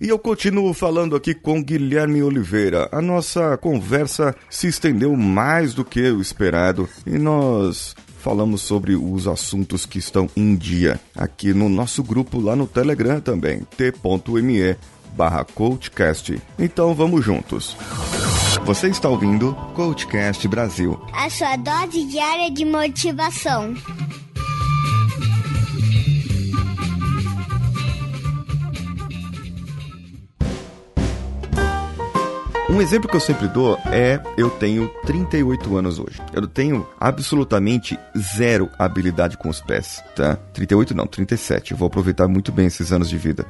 E eu continuo falando aqui com Guilherme Oliveira. A nossa conversa se estendeu mais do que o esperado e nós falamos sobre os assuntos que estão em dia aqui no nosso grupo lá no Telegram também, t.me barra coachcast. Então vamos juntos. Você está ouvindo Coachcast Brasil. A sua dose diária de motivação. Um exemplo que eu sempre dou é: eu tenho 38 anos hoje. Eu tenho absolutamente zero habilidade com os pés, tá? 38 não, 37. Eu vou aproveitar muito bem esses anos de vida.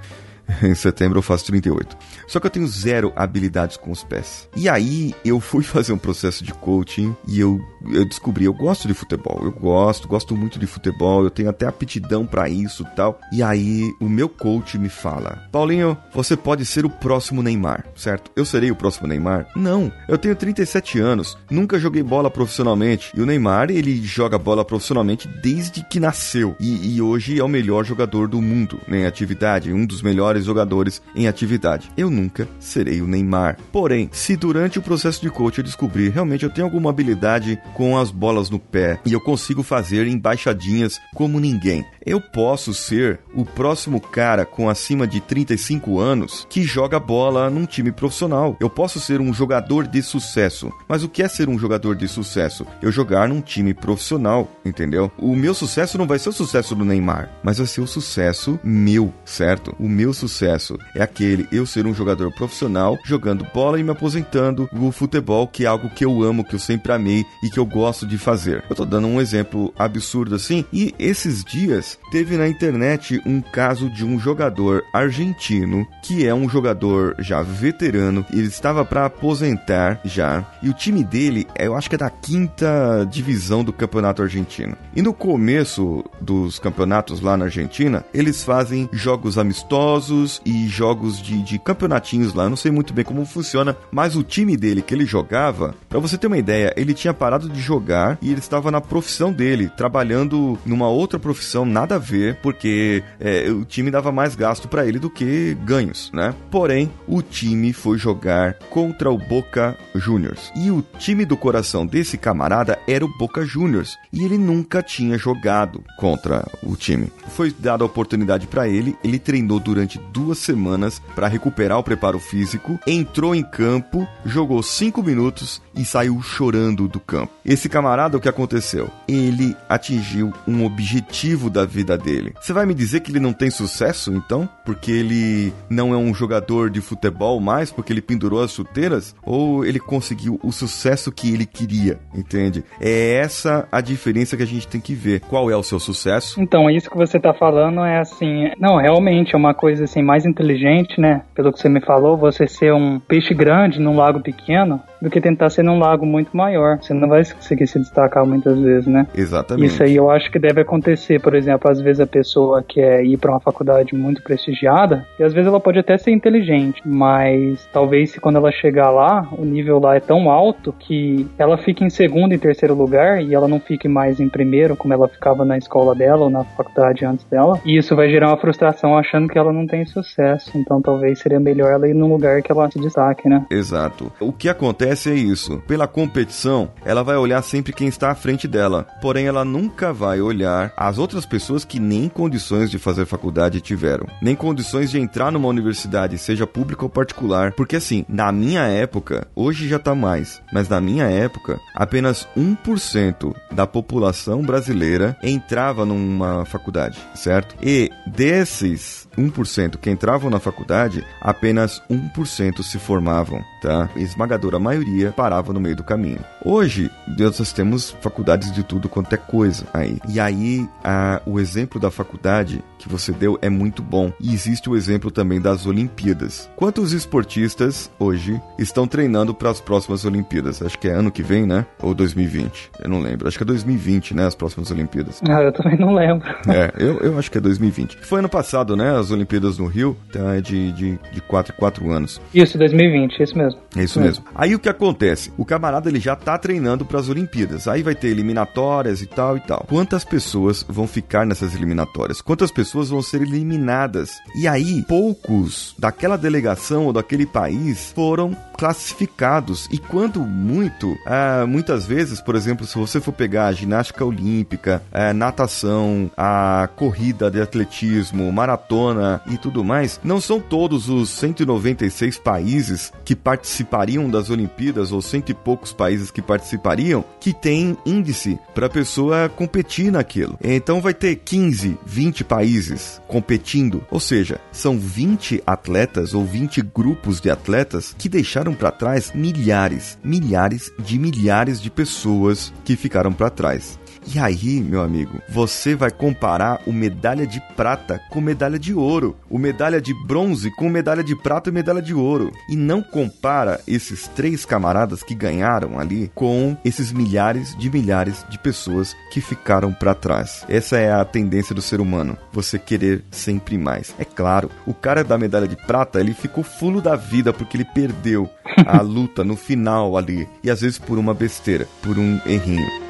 em setembro eu faço 38. Só que eu tenho zero habilidades com os pés. E aí eu fui fazer um processo de coaching e eu, eu descobri, eu gosto de futebol, eu gosto, gosto muito de futebol, eu tenho até aptidão para isso tal. E aí o meu coach me fala: Paulinho, você pode ser o próximo Neymar, certo? Eu serei o próximo Neymar? Não, eu tenho 37 anos, nunca joguei bola profissionalmente. E o Neymar, ele joga bola profissionalmente desde que nasceu. E, e hoje é o melhor jogador do mundo né, atividade, um dos melhores melhores jogadores em atividade. Eu nunca serei o Neymar. Porém, se durante o processo de coach eu descobrir realmente eu tenho alguma habilidade com as bolas no pé e eu consigo fazer embaixadinhas como ninguém, eu posso ser o próximo cara com acima de 35 anos que joga bola num time profissional. Eu posso ser um jogador de sucesso. Mas o que é ser um jogador de sucesso? Eu jogar num time profissional, entendeu? O meu sucesso não vai ser o sucesso do Neymar, mas vai ser o sucesso meu, certo? O meu sucesso é aquele eu ser um jogador profissional jogando bola e me aposentando no futebol, que é algo que eu amo, que eu sempre amei e que eu gosto de fazer. Eu tô dando um exemplo absurdo assim, e esses dias teve na internet um caso de um jogador argentino que é um jogador já veterano, ele estava para aposentar já, e o time dele, eu acho que é da quinta divisão do campeonato argentino. E no começo dos campeonatos lá na Argentina, eles fazem jogos amistosos e jogos de, de campeonatinhos lá. Eu não sei muito bem como funciona, mas o time dele que ele jogava, para você ter uma ideia, ele tinha parado de jogar e ele estava na profissão dele, trabalhando numa outra profissão na nada a ver, porque é, o time dava mais gasto para ele do que ganhos, né? Porém, o time foi jogar contra o Boca Juniors. E o time do coração desse camarada era o Boca Juniors. E ele nunca tinha jogado contra o time. Foi dada a oportunidade para ele, ele treinou durante duas semanas para recuperar o preparo físico, entrou em campo, jogou cinco minutos e saiu chorando do campo. Esse camarada, o que aconteceu? Ele atingiu um objetivo da vida dele. Você vai me dizer que ele não tem sucesso, então? Porque ele não é um jogador de futebol mais, porque ele pendurou as chuteiras? Ou ele conseguiu o sucesso que ele queria, entende? É essa a diferença que a gente tem que ver. Qual é o seu sucesso? Então, isso que você tá falando é assim, não, realmente é uma coisa assim mais inteligente, né? Pelo que você me falou, você ser um peixe grande num lago pequeno, do que tentar ser num lago muito maior. Você não vai conseguir se destacar muitas vezes, né? Exatamente. Isso aí eu acho que deve acontecer, por exemplo, às vezes a pessoa quer ir para uma faculdade muito prestigiada, e às vezes ela pode até ser inteligente, mas talvez se quando ela chegar lá, o nível lá é tão alto que ela fique em segundo e terceiro lugar e ela não fique mais em primeiro, como ela ficava na escola dela ou na faculdade antes dela. E isso vai gerar uma frustração achando que ela não tem sucesso. Então talvez seria melhor ela ir num lugar que ela se destaque, né? Exato. O que acontece acontece é isso. Pela competição, ela vai olhar sempre quem está à frente dela. Porém, ela nunca vai olhar as outras pessoas que nem condições de fazer faculdade tiveram. Nem condições de entrar numa universidade, seja pública ou particular. Porque assim, na minha época, hoje já tá mais, mas na minha época, apenas 1% da população brasileira entrava numa faculdade, certo? E desses 1% que entravam na faculdade, apenas 1% se formavam, tá? Esmagadora maioria parava no meio do caminho. Hoje, nós temos faculdades de tudo quanto é coisa aí. E aí, a, o exemplo da faculdade que você deu é muito bom. E existe o exemplo também das Olimpíadas. Quantos esportistas hoje estão treinando para as próximas Olimpíadas? Acho que é ano que vem, né? Ou 2020? Eu não lembro. Acho que é 2020, né? As próximas Olimpíadas. Ah, eu também não lembro. É, eu, eu acho que é 2020. Foi ano passado, né? As as Olimpíadas no Rio, então é de, de, de 4 em 4 anos. Isso, 2020, isso mesmo. É isso mesmo. Aí o que acontece? O camarada ele já tá treinando para as Olimpíadas. Aí vai ter eliminatórias e tal e tal. Quantas pessoas vão ficar nessas eliminatórias? Quantas pessoas vão ser eliminadas? E aí, poucos daquela delegação ou daquele país foram classificados. E quando muito, ah, muitas vezes, por exemplo, se você for pegar a ginástica olímpica, a natação, a corrida de atletismo, maratona e tudo mais, não são todos os 196 países que participariam das Olimpíadas ou cento e poucos países que participariam que tem índice para a pessoa competir naquilo. Então vai ter 15, 20 países competindo, ou seja, são 20 atletas ou 20 grupos de atletas que deixaram para trás milhares, milhares de milhares de pessoas que ficaram para trás. E aí, meu amigo, você vai comparar o medalha de prata com medalha de ouro, o medalha de bronze com medalha de prata e medalha de ouro, e não compara esses três camaradas que ganharam ali com esses milhares de milhares de pessoas que ficaram para trás. Essa é a tendência do ser humano, você querer sempre mais. É claro, o cara da medalha de prata, ele ficou fulo da vida porque ele perdeu a luta no final ali, e às vezes por uma besteira, por um errinho.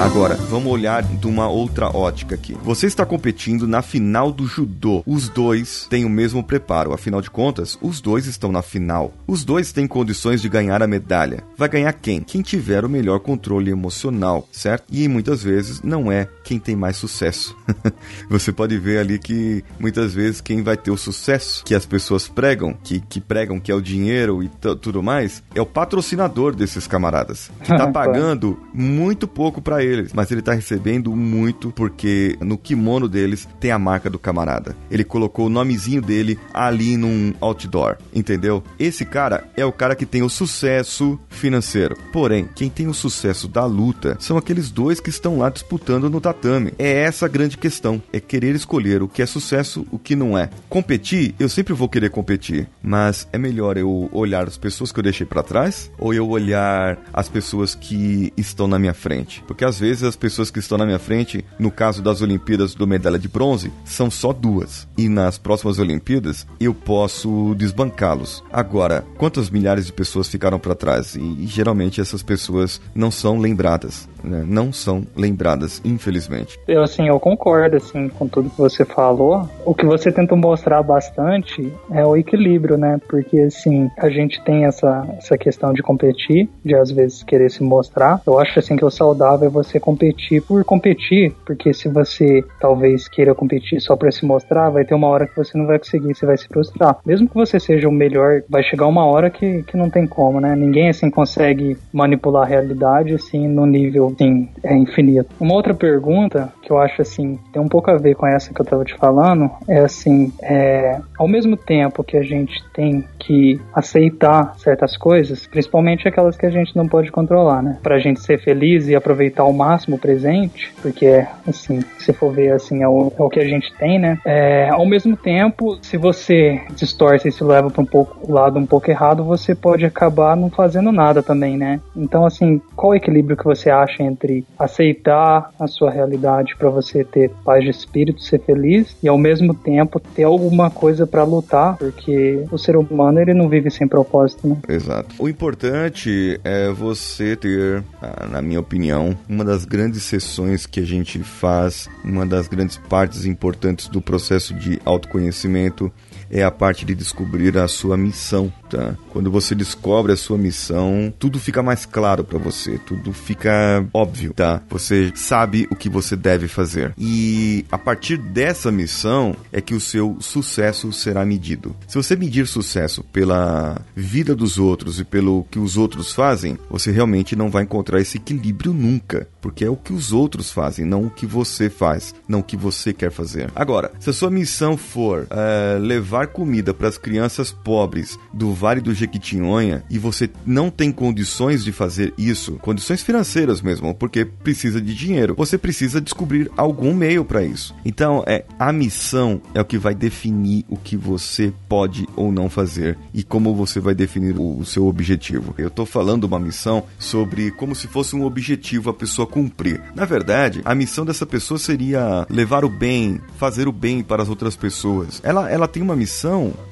Agora, vamos olhar de uma outra ótica aqui. Você está competindo na final do judô. Os dois têm o mesmo preparo, afinal de contas, os dois estão na final. Os dois têm condições de ganhar a medalha. Vai ganhar quem? Quem tiver o melhor controle emocional, certo? E muitas vezes não é quem tem mais sucesso. Você pode ver ali que muitas vezes quem vai ter o sucesso que as pessoas pregam, que, que pregam que é o dinheiro e tudo mais, é o patrocinador desses camaradas, que tá pagando muito pouco para ele eles, mas ele tá recebendo muito porque no kimono deles tem a marca do camarada. Ele colocou o nomezinho dele ali num outdoor, entendeu? Esse cara é o cara que tem o sucesso financeiro. Porém, quem tem o sucesso da luta são aqueles dois que estão lá disputando no tatame. É essa a grande questão, é querer escolher o que é sucesso, o que não é. Competir, eu sempre vou querer competir, mas é melhor eu olhar as pessoas que eu deixei para trás ou eu olhar as pessoas que estão na minha frente? Porque às vezes as pessoas que estão na minha frente, no caso das Olimpíadas do medalha de bronze, são só duas. E nas próximas Olimpíadas eu posso desbancá-los. Agora, quantas milhares de pessoas ficaram para trás? E, e, geralmente essas pessoas não são lembradas. Né? Não são lembradas, infelizmente. Eu assim, eu concordo assim com tudo que você falou. O que você tenta mostrar bastante é o equilíbrio, né? Porque assim, a gente tem essa, essa questão de competir, de às vezes querer se mostrar. Eu acho assim que o saudável é você competir por competir, porque se você talvez queira competir só para se mostrar, vai ter uma hora que você não vai conseguir, você vai se frustrar. Mesmo que você seja o melhor, vai chegar uma hora que, que não tem como, né? Ninguém assim consegue manipular a realidade assim no nível assim, é infinito. Uma outra pergunta que eu acho assim, tem um pouco a ver com essa que eu tava te falando, é assim, é, ao mesmo tempo que a gente tem que aceitar certas coisas, principalmente aquelas que a gente não pode controlar, né? Pra gente ser feliz e aproveitar ao máximo o presente, porque, assim, se for ver, assim, é o, é o que a gente tem, né? É, ao mesmo tempo, se você distorce e se leva para um pouco, lado um pouco errado, você pode acabar não fazendo nada também, né? Então, assim, qual o equilíbrio que você acha entre aceitar a sua realidade para você ter paz de espírito, ser feliz e ao mesmo tempo ter alguma coisa para lutar, porque o ser humano ele não vive sem propósito, né? Exato. O importante é você ter, ah, na minha opinião, uma das grandes sessões que a gente faz, uma das grandes partes importantes do processo de autoconhecimento é a parte de descobrir a sua missão, tá? Quando você descobre a sua missão, tudo fica mais claro para você, tudo fica óbvio, tá? Você sabe o que você deve fazer. E a partir dessa missão é que o seu sucesso será medido. Se você medir sucesso pela vida dos outros e pelo que os outros fazem, você realmente não vai encontrar esse equilíbrio nunca, porque é o que os outros fazem, não o que você faz, não o que você quer fazer. Agora, se a sua missão for é, levar comida para as crianças pobres do Vale do Jequitinhonha e você não tem condições de fazer isso, condições financeiras mesmo, porque precisa de dinheiro, você precisa descobrir algum meio para isso. Então, é a missão é o que vai definir o que você pode ou não fazer e como você vai definir o, seu objetivo. Eu tô falando uma missão sobre como se fosse um objetivo a pessoa cumprir. Na verdade, a missão dessa pessoa seria levar o bem, fazer o bem para as outras pessoas. Ela, ela tem uma missão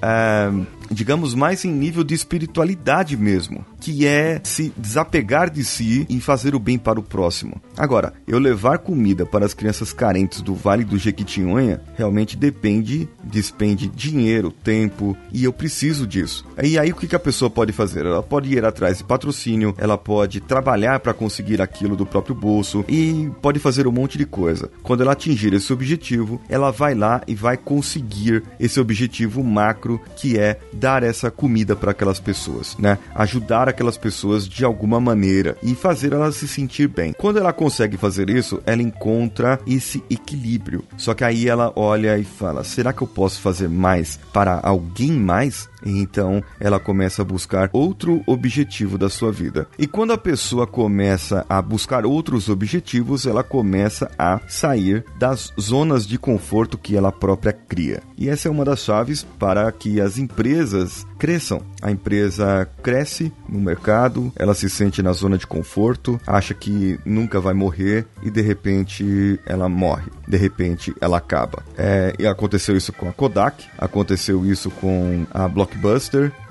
é, digamos, mais em nível de espiritualidade mesmo, que é se desapegar de si e fazer o bem para o próximo. Agora, eu levar comida para as crianças carentes do Vale do Jequitinhonha realmente depende, despende dinheiro, tempo, e eu preciso disso. E aí o que a pessoa pode fazer? Ela pode ir atrás de patrocínio, ela pode trabalhar para conseguir aquilo do próprio bolso e pode fazer um monte de coisa. Quando ela atingir esse objetivo, ela vai lá e vai conseguir esse objetivo macro que é dar essa comida para aquelas pessoas, né? Ajudar aquelas pessoas de alguma maneira e fazer elas se sentir bem. Quando ela consegue fazer isso, ela encontra esse equilíbrio. Só que aí ela olha e fala: será que eu posso fazer mais para alguém mais? Então ela começa a buscar outro objetivo da sua vida. E quando a pessoa começa a buscar outros objetivos, ela começa a sair das zonas de conforto que ela própria cria. E essa é uma das chaves para que as empresas cresçam. A empresa cresce no mercado, ela se sente na zona de conforto, acha que nunca vai morrer e de repente ela morre, de repente ela acaba. É, e aconteceu isso com a Kodak, aconteceu isso com a Blockbuster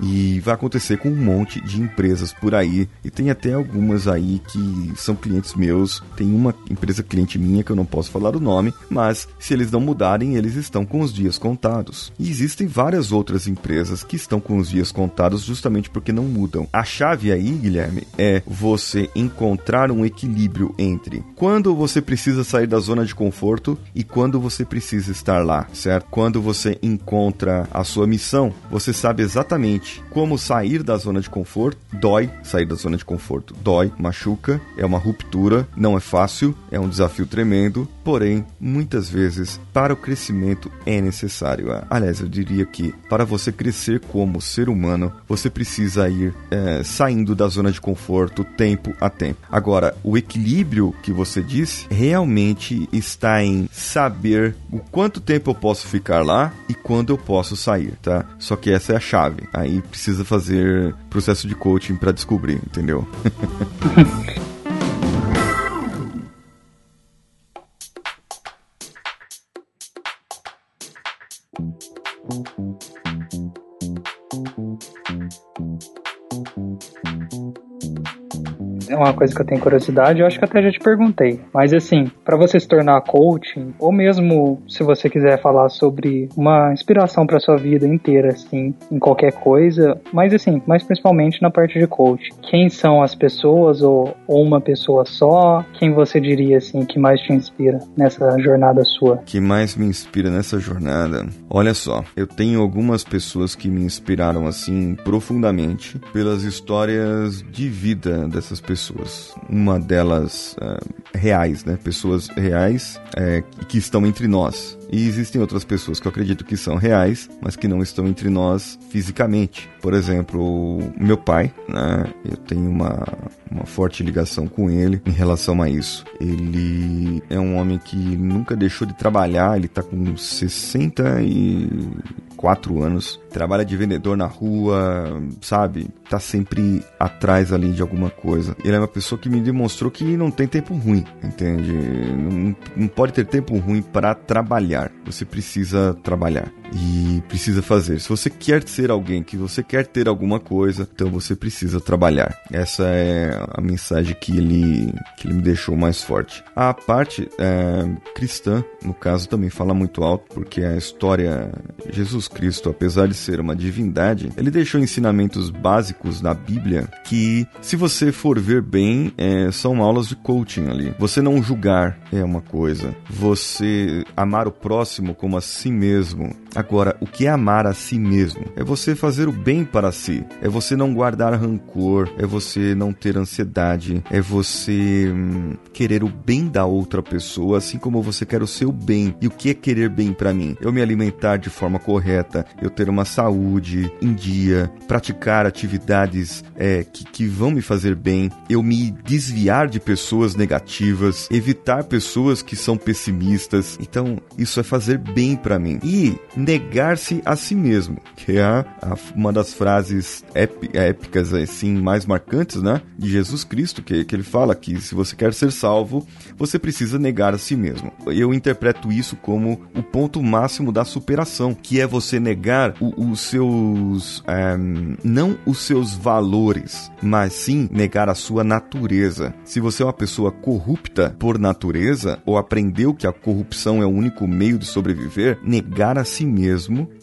e vai acontecer com um monte de empresas por aí. E tem até algumas aí que são clientes meus. Tem uma empresa cliente minha que eu não posso falar o nome, mas se eles não mudarem, eles estão com os dias contados. E existem várias outras empresas que estão com os dias contados justamente porque não mudam. A chave aí, Guilherme, é você encontrar um equilíbrio entre quando você precisa sair da zona de conforto e quando você precisa estar lá, certo? Quando você encontra a sua missão, você sabe exatamente como sair da zona de conforto. Dói sair da zona de conforto, dói, machuca, é uma ruptura, não é fácil, é um desafio tremendo, porém, muitas vezes, para o crescimento é necessário. Aliás, eu diria que para você crescer como ser humano, você precisa ir é, saindo da zona de conforto tempo a tempo. Agora, o equilíbrio que você disse realmente está em saber o quanto tempo eu posso ficar lá e quando eu posso sair, tá? Só que essa é a chave. Aí precisa fazer processo de coaching para descobrir, entendeu? uma coisa que eu tenho curiosidade, eu acho que até já te perguntei. Mas assim, para você se tornar coaching, ou mesmo se você quiser falar sobre uma inspiração para sua vida inteira, assim, em qualquer coisa, mas assim, mais principalmente na parte de coaching. Quem são as pessoas ou, ou uma pessoa só? Quem você diria assim que mais te inspira nessa jornada sua? Que mais me inspira nessa jornada? Olha só, eu tenho algumas pessoas que me inspiraram assim profundamente pelas histórias de vida dessas pessoas pessoas. Uma delas uh, reais, né? Pessoas reais é, que estão entre nós. E existem outras pessoas que eu acredito que são reais, mas que não estão entre nós fisicamente. Por exemplo, meu pai, né? Eu tenho uma, uma forte ligação com ele em relação a isso. Ele é um homem que nunca deixou de trabalhar, ele tá com 64 anos, trabalha de vendedor na rua, sabe? Tá sempre atrás ali de alguma coisa. Ele é uma pessoa que me demonstrou que não tem tempo ruim, entende? Não, não pode ter tempo ruim para trabalhar. Você precisa trabalhar e precisa fazer. Se você quer ser alguém, que você quer ter alguma coisa, então você precisa trabalhar. Essa é a mensagem que ele, que ele me deixou mais forte. A parte é, cristã, no caso, também fala muito alto, porque a história Jesus Cristo, apesar de ser uma divindade, ele deixou ensinamentos básicos na Bíblia que, se você for ver bem, é, são aulas de coaching ali. Você não julgar é uma coisa, você amar o próximo como a si mesmo Agora, o que é amar a si mesmo? É você fazer o bem para si, é você não guardar rancor, é você não ter ansiedade, é você hum, querer o bem da outra pessoa, assim como você quer o seu bem. E o que é querer bem para mim? Eu me alimentar de forma correta, eu ter uma saúde em dia, praticar atividades é, que, que vão me fazer bem, eu me desviar de pessoas negativas, evitar pessoas que são pessimistas. Então, isso é fazer bem para mim. E negar-se a si mesmo, que é a, uma das frases épicas, assim, mais marcantes, né? De Jesus Cristo, que, que ele fala que se você quer ser salvo, você precisa negar a si mesmo. Eu interpreto isso como o ponto máximo da superação, que é você negar os seus. É, não os seus valores, mas sim negar a sua natureza. Se você é uma pessoa corrupta por natureza, ou aprendeu que a corrupção é o único meio de sobreviver, negar a si mesmo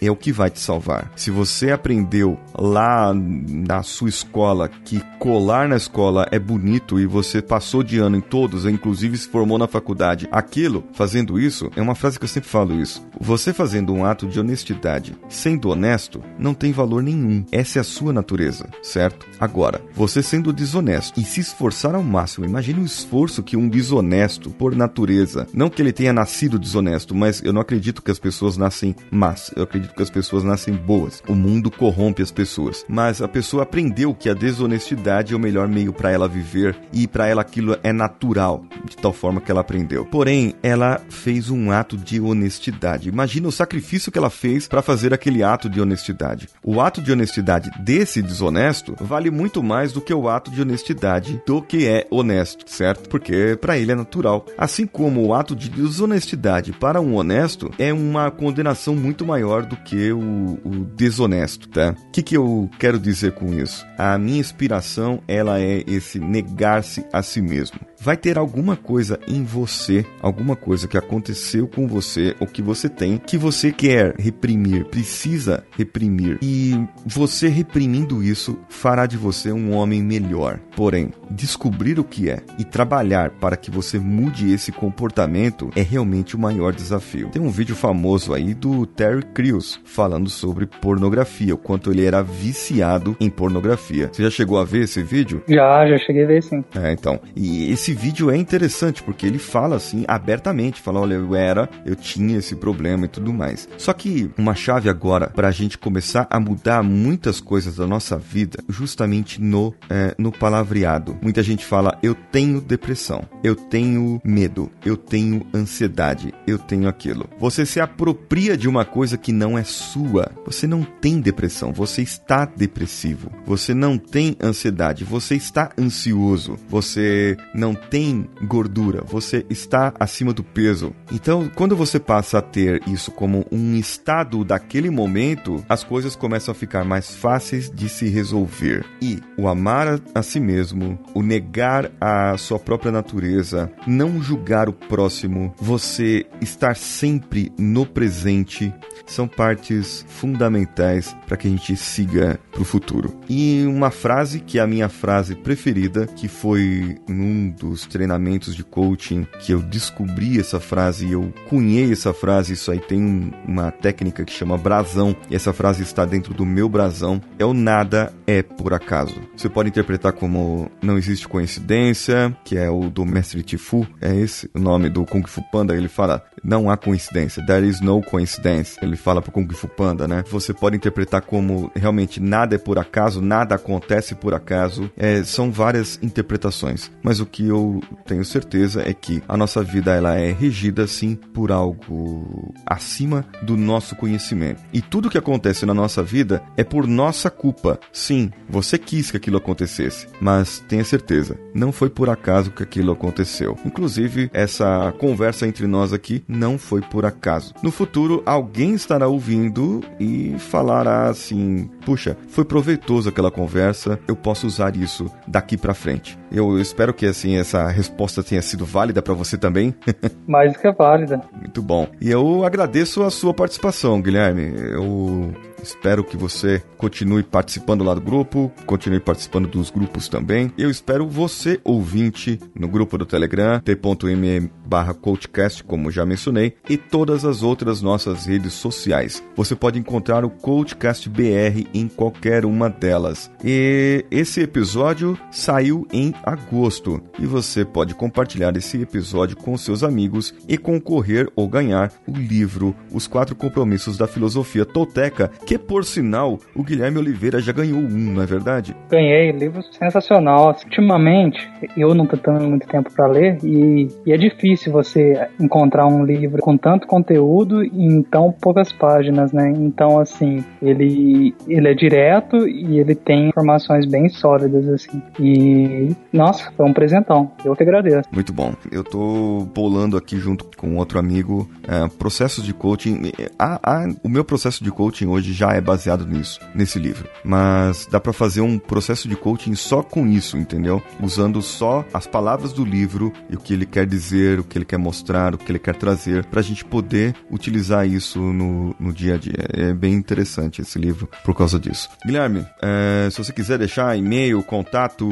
é o que vai te salvar. Se você aprendeu lá na sua escola que colar na escola é bonito e você passou de ano em todos, inclusive se formou na faculdade, aquilo, fazendo isso, é uma frase que eu sempre falo isso. Você fazendo um ato de honestidade, sendo honesto, não tem valor nenhum. Essa é a sua natureza, certo? Agora, você sendo desonesto e se esforçar ao máximo, imagine o esforço que um desonesto, por natureza, não que ele tenha nascido desonesto, mas eu não acredito que as pessoas nascem más, eu acredito que as pessoas nascem boas. O mundo corrompe as pessoas, mas a pessoa aprendeu que a desonestidade é o melhor meio para ela viver e para ela aquilo é natural, de tal forma que ela aprendeu. Porém, ela fez um ato de honestidade. Imagina o sacrifício que ela fez para fazer aquele ato de honestidade. O ato de honestidade desse desonesto vale muito mais do que o ato de honestidade do que é honesto, certo? Porque para ele é natural. Assim como o ato de desonestidade para um honesto é uma condenação muito maior do que o, o desonesto, tá? O que, que eu quero dizer com isso? A minha inspiração, ela é esse negar-se a si mesmo vai ter alguma coisa em você, alguma coisa que aconteceu com você ou que você tem que você quer reprimir, precisa reprimir. E você reprimindo isso fará de você um homem melhor. Porém, descobrir o que é e trabalhar para que você mude esse comportamento é realmente o maior desafio. Tem um vídeo famoso aí do Terry Crews falando sobre pornografia, o quanto ele era viciado em pornografia. Você já chegou a ver esse vídeo? Já, já cheguei a ver sim. É, então. E esse vídeo é interessante porque ele fala assim abertamente, fala, olha, eu era, eu tinha esse problema e tudo mais. Só que uma chave agora para a gente começar a mudar muitas coisas da nossa vida, justamente no é, no palavreado. Muita gente fala, eu tenho depressão, eu tenho medo, eu tenho ansiedade, eu tenho aquilo. Você se apropria de uma coisa que não é sua. Você não tem depressão, você está depressivo. Você não tem ansiedade, você está ansioso. Você não tem gordura, você está acima do peso. Então, quando você passa a ter isso como um estado daquele momento, as coisas começam a ficar mais fáceis de se resolver. E o amar a si mesmo, o negar a sua própria natureza, não julgar o próximo, você estar sempre no presente, são partes fundamentais para que a gente siga para o futuro. E uma frase que é a minha frase preferida, que foi num dos treinamentos de coaching que eu descobri essa frase, eu cunhei essa frase, isso aí tem uma técnica que chama brasão, e essa frase está dentro do meu brasão, é o nada é por acaso. Você pode interpretar como não existe coincidência, que é o do mestre Tifu, é esse o nome do Kung Fu Panda, ele fala não há coincidência, there is no coincidence. Ele fala pro Kung Fu Panda, né? Você pode interpretar como realmente nada é por acaso, nada acontece por acaso. É, são várias interpretações, mas o que eu tenho certeza é que a nossa vida ela é regida sim por algo acima do nosso conhecimento. E tudo que acontece na nossa vida é por nossa culpa. Sim, você quis que aquilo acontecesse, mas tenha certeza, não foi por acaso que aquilo aconteceu. Inclusive, essa conversa entre nós aqui não foi por acaso. No futuro, alguém estará ouvindo e falará assim: puxa, foi proveitoso aquela conversa, eu posso usar isso daqui para frente. Eu espero que assim essa resposta tenha sido válida para você também. Mais que válida. Muito bom. E eu agradeço a sua participação, Guilherme. Eu Espero que você continue participando lá do grupo, continue participando dos grupos também. Eu espero você, ouvinte, no grupo do Telegram, t.me barra coachcast, como já mencionei, e todas as outras nossas redes sociais. Você pode encontrar o Coachcast BR em qualquer uma delas. E esse episódio saiu em agosto e você pode compartilhar esse episódio com seus amigos e concorrer ou ganhar o livro Os Quatro Compromissos da Filosofia Tolteca, que por sinal o Guilherme Oliveira já ganhou um, não é verdade? Ganhei, livro sensacional. Ultimamente, eu não tô tendo muito tempo para ler e, e, é difícil você encontrar um livro com tanto conteúdo em tão poucas páginas, né? Então, assim, ele, ele é direto e ele tem informações bem sólidas, assim. E, nossa, foi um presentão. Eu que agradeço. Muito bom. Eu tô bolando aqui junto com outro amigo é, processos de coaching. A, a, o meu processo de coaching hoje já é baseado nisso, nesse livro. Mas dá para fazer um processo de coaching só com isso, entendeu? Usando só as palavras do livro e o que ele quer dizer, o que ele quer mostrar, o que ele quer trazer, pra gente poder utilizar isso no, no dia a dia. É bem interessante esse livro por causa disso. Guilherme, é, se você quiser deixar e-mail, contato,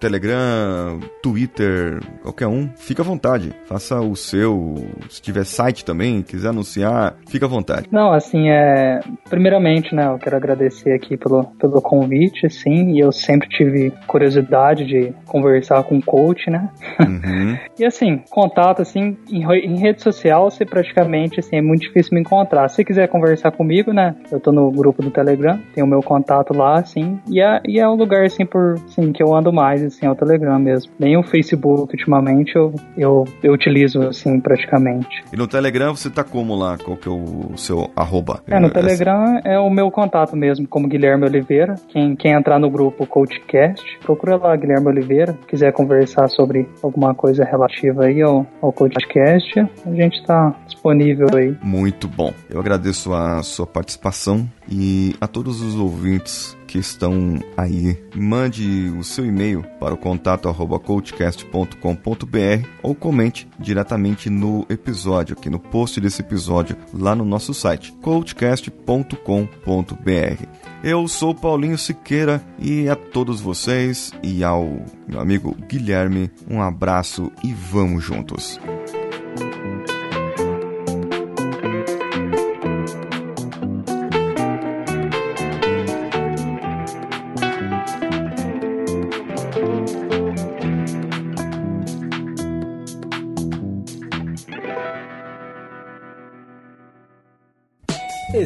Telegram, Twitter, qualquer um, fica à vontade. Faça o seu. Se tiver site também, quiser anunciar, fica à vontade. Não, assim, é. Primeiramente, né, eu quero agradecer aqui pelo, pelo convite, sim, e eu sempre tive curiosidade de conversar com o coach, né? Uhum. e assim, contato, assim, em, em, rede social, você praticamente, assim, é muito difícil me encontrar. Se quiser conversar comigo, né, eu tô no grupo do Telegram, tem o meu contato lá, assim, e é, e é um lugar, assim, por, assim, que eu ando mais, assim, é o Telegram mesmo. Nem o Facebook, ultimamente, eu, eu, eu utilizo, assim, praticamente. E no Telegram você tá como lá? Qual que é o seu arroba? É, no Telegram é o meu contato mesmo, como Guilherme Oliveira. Quem, quem entrar no grupo CoachCast, procura lá Guilherme Oliveira. Quiser conversar sobre alguma coisa relativa aí ao, ao CoachCast, a gente está disponível aí. Muito bom. Eu agradeço a sua participação e a todos os ouvintes que estão aí, mande o seu e-mail para o contato arroba coachcast.com.br ou comente diretamente no episódio, aqui no post desse episódio, lá no nosso site, coachcast.com.br. Eu sou Paulinho Siqueira e a todos vocês e ao meu amigo Guilherme, um abraço e vamos juntos.